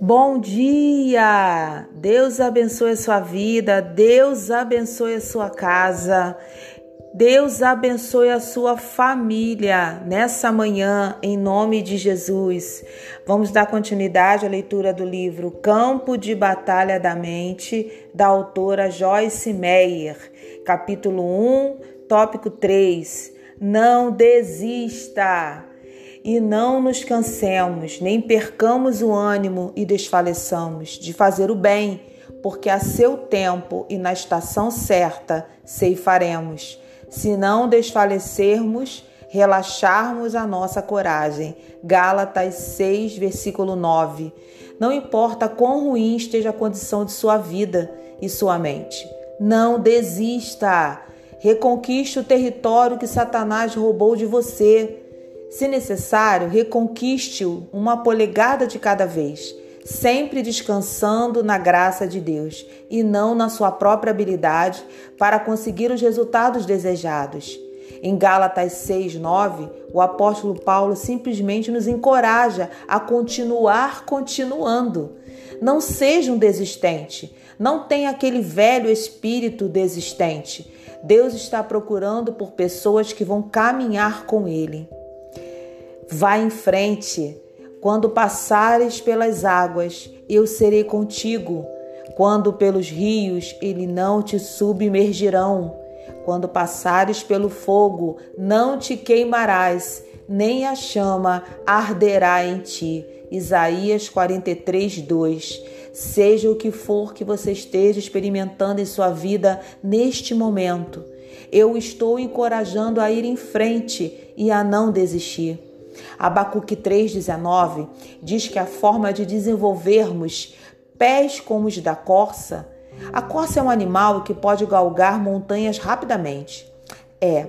Bom dia! Deus abençoe a sua vida, Deus abençoe a sua casa, Deus abençoe a sua família nessa manhã, em nome de Jesus. Vamos dar continuidade à leitura do livro Campo de Batalha da Mente, da autora Joyce Meyer, capítulo 1, tópico 3. Não desista! e não nos cansemos, nem percamos o ânimo e desfaleçamos de fazer o bem, porque a seu tempo e na estação certa ceifaremos. Se não desfalecermos, relaxarmos a nossa coragem. Gálatas 6, versículo 9. Não importa quão ruim esteja a condição de sua vida e sua mente. Não desista. Reconquiste o território que Satanás roubou de você. Se necessário, reconquiste-o uma polegada de cada vez, sempre descansando na graça de Deus e não na sua própria habilidade para conseguir os resultados desejados. Em Gálatas 6:9, o apóstolo Paulo simplesmente nos encoraja a continuar continuando. Não seja um desistente, não tenha aquele velho espírito desistente. Deus está procurando por pessoas que vão caminhar com ele. Vá em frente. Quando passares pelas águas, eu serei contigo. Quando pelos rios, ele não te submergirão. Quando passares pelo fogo, não te queimarás, nem a chama arderá em ti. Isaías 43, 2. Seja o que for que você esteja experimentando em sua vida neste momento, eu estou encorajando a ir em frente e a não desistir. Abacuque 3,19 diz que a forma de desenvolvermos pés como os da corça. A corça é um animal que pode galgar montanhas rapidamente. É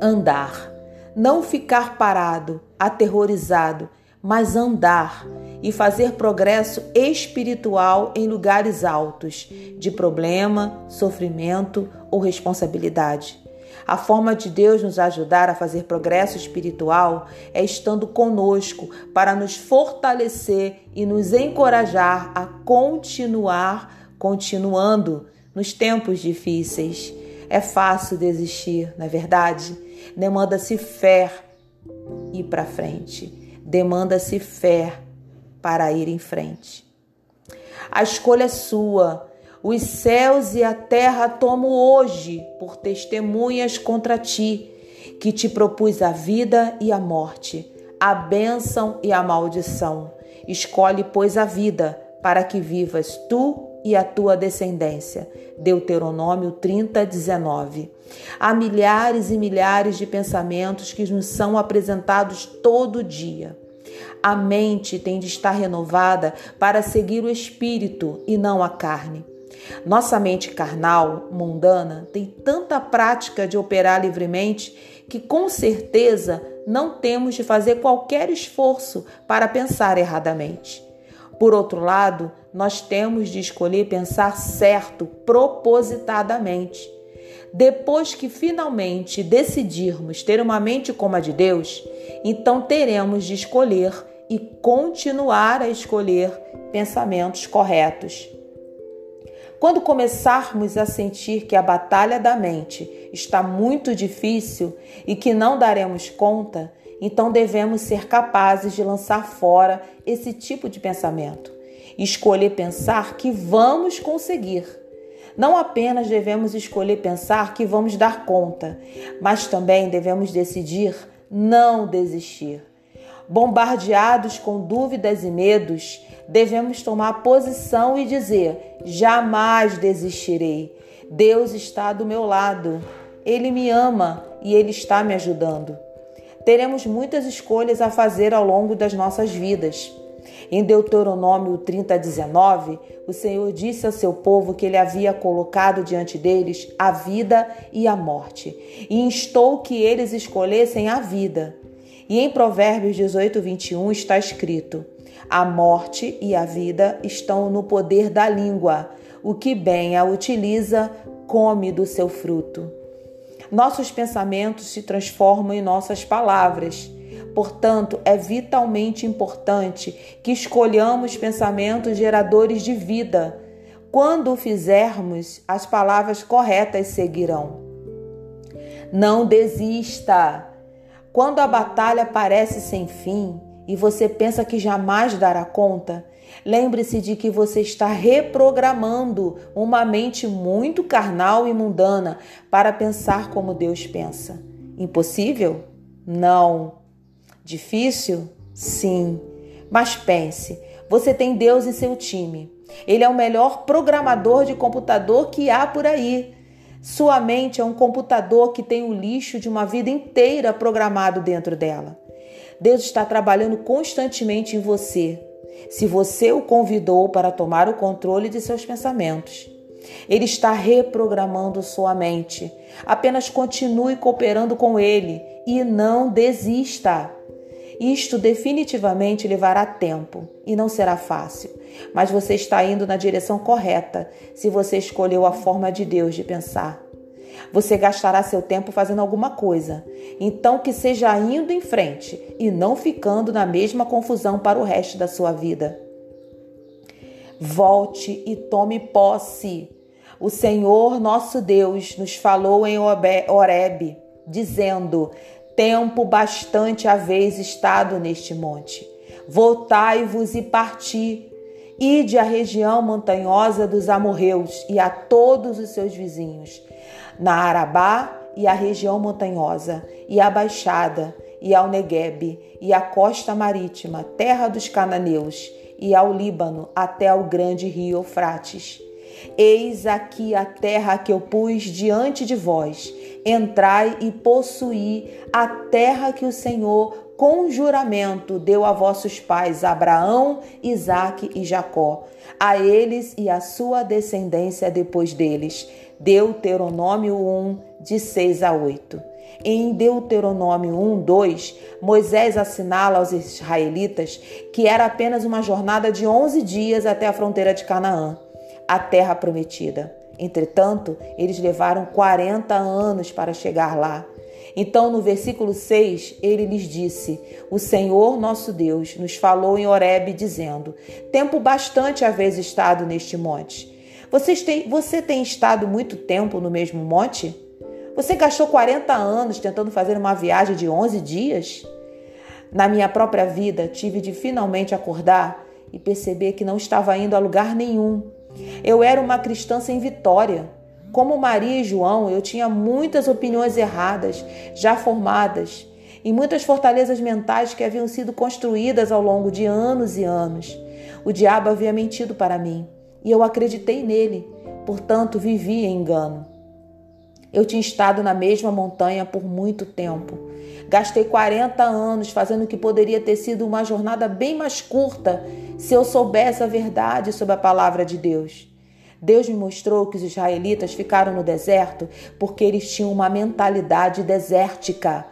andar, não ficar parado, aterrorizado, mas andar e fazer progresso espiritual em lugares altos de problema, sofrimento ou responsabilidade. A forma de Deus nos ajudar a fazer progresso espiritual é estando conosco para nos fortalecer e nos encorajar a continuar continuando nos tempos difíceis. É fácil desistir, não é verdade? Demanda-se fé ir para frente. Demanda-se fé para ir em frente. A escolha é sua os céus e a terra tomo hoje por testemunhas contra ti, que te propus a vida e a morte, a bênção e a maldição. Escolhe, pois, a vida, para que vivas tu e a tua descendência. Deuteronômio 30, 19. Há milhares e milhares de pensamentos que nos são apresentados todo dia. A mente tem de estar renovada para seguir o espírito e não a carne. Nossa mente carnal, mundana, tem tanta prática de operar livremente que com certeza não temos de fazer qualquer esforço para pensar erradamente. Por outro lado, nós temos de escolher pensar certo propositadamente. Depois que finalmente decidirmos ter uma mente como a de Deus, então teremos de escolher e continuar a escolher pensamentos corretos. Quando começarmos a sentir que a batalha da mente está muito difícil e que não daremos conta, então devemos ser capazes de lançar fora esse tipo de pensamento escolher pensar que vamos conseguir. Não apenas devemos escolher pensar que vamos dar conta, mas também devemos decidir não desistir. Bombardeados com dúvidas e medos, devemos tomar posição e dizer: jamais desistirei. Deus está do meu lado. Ele me ama e ele está me ajudando. Teremos muitas escolhas a fazer ao longo das nossas vidas. Em Deuteronômio 30, 19, o Senhor disse ao seu povo que ele havia colocado diante deles a vida e a morte, e instou que eles escolhessem a vida. E em Provérbios 18, 21 está escrito: a morte e a vida estão no poder da língua. O que bem a utiliza, come do seu fruto. Nossos pensamentos se transformam em nossas palavras. Portanto, é vitalmente importante que escolhamos pensamentos geradores de vida. Quando o fizermos, as palavras corretas seguirão. Não desista. Quando a batalha parece sem fim e você pensa que jamais dará conta, lembre-se de que você está reprogramando uma mente muito carnal e mundana para pensar como Deus pensa. Impossível? Não. Difícil? Sim. Mas pense, você tem Deus em seu time. Ele é o melhor programador de computador que há por aí. Sua mente é um computador que tem o lixo de uma vida inteira programado dentro dela. Deus está trabalhando constantemente em você, se você o convidou para tomar o controle de seus pensamentos. Ele está reprogramando sua mente. Apenas continue cooperando com ele e não desista. Isto definitivamente levará tempo e não será fácil, mas você está indo na direção correta se você escolheu a forma de Deus de pensar. Você gastará seu tempo fazendo alguma coisa, então que seja indo em frente e não ficando na mesma confusão para o resto da sua vida. Volte e tome posse. O Senhor nosso Deus nos falou em Horeb, dizendo: Tempo bastante haveis estado neste monte. Voltai-vos e parti. Ide à região montanhosa dos amorreus e a todos os seus vizinhos, na Arabá e a região montanhosa, e a Baixada, e ao Neguebe, e a costa marítima, terra dos cananeus, e ao Líbano, até ao grande rio Eufrates. Eis aqui a terra que eu pus diante de vós. Entrai e possuí a terra que o Senhor, com juramento, deu a vossos pais, Abraão, Isaque e Jacó, a eles e a sua descendência depois deles. Deuteronômio 1, de 6 a 8. Em Deuteronômio 1, 2, Moisés assinala aos israelitas que era apenas uma jornada de 11 dias até a fronteira de Canaã a terra prometida. Entretanto, eles levaram 40 anos para chegar lá. Então, no versículo 6, ele lhes disse: O Senhor nosso Deus nos falou em Horebe, dizendo: Tempo bastante haveis estado neste monte. Vocês têm, você tem estado muito tempo no mesmo monte? Você gastou 40 anos tentando fazer uma viagem de 11 dias? Na minha própria vida, tive de finalmente acordar e perceber que não estava indo a lugar nenhum eu era uma cristã sem vitória. Como Maria e João, eu tinha muitas opiniões erradas, já formadas, e muitas fortalezas mentais que haviam sido construídas ao longo de anos e anos. O diabo havia mentido para mim e eu acreditei nele, portanto, vivi em engano. Eu tinha estado na mesma montanha por muito tempo. Gastei 40 anos fazendo o que poderia ter sido uma jornada bem mais curta se eu soubesse a verdade sobre a palavra de Deus. Deus me mostrou que os israelitas ficaram no deserto porque eles tinham uma mentalidade desértica,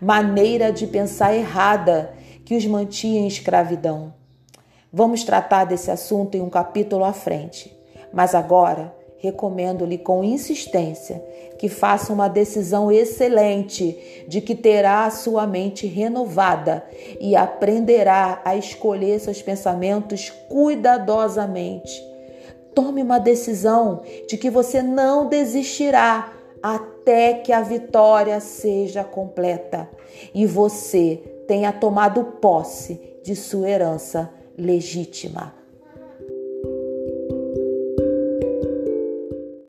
maneira de pensar errada que os mantinha em escravidão. Vamos tratar desse assunto em um capítulo à frente, mas agora recomendo-lhe com insistência que faça uma decisão excelente de que terá a sua mente renovada e aprenderá a escolher seus pensamentos cuidadosamente. Tome uma decisão de que você não desistirá até que a vitória seja completa e você tenha tomado posse de sua herança legítima.